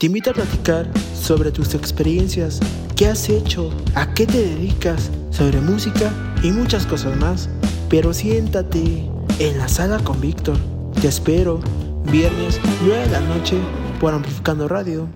Te invito a platicar sobre tus experiencias, qué has hecho, a qué te dedicas, sobre música y muchas cosas más. Pero siéntate en la sala con Víctor. Te espero viernes 9 de la noche por Amplificando Radio.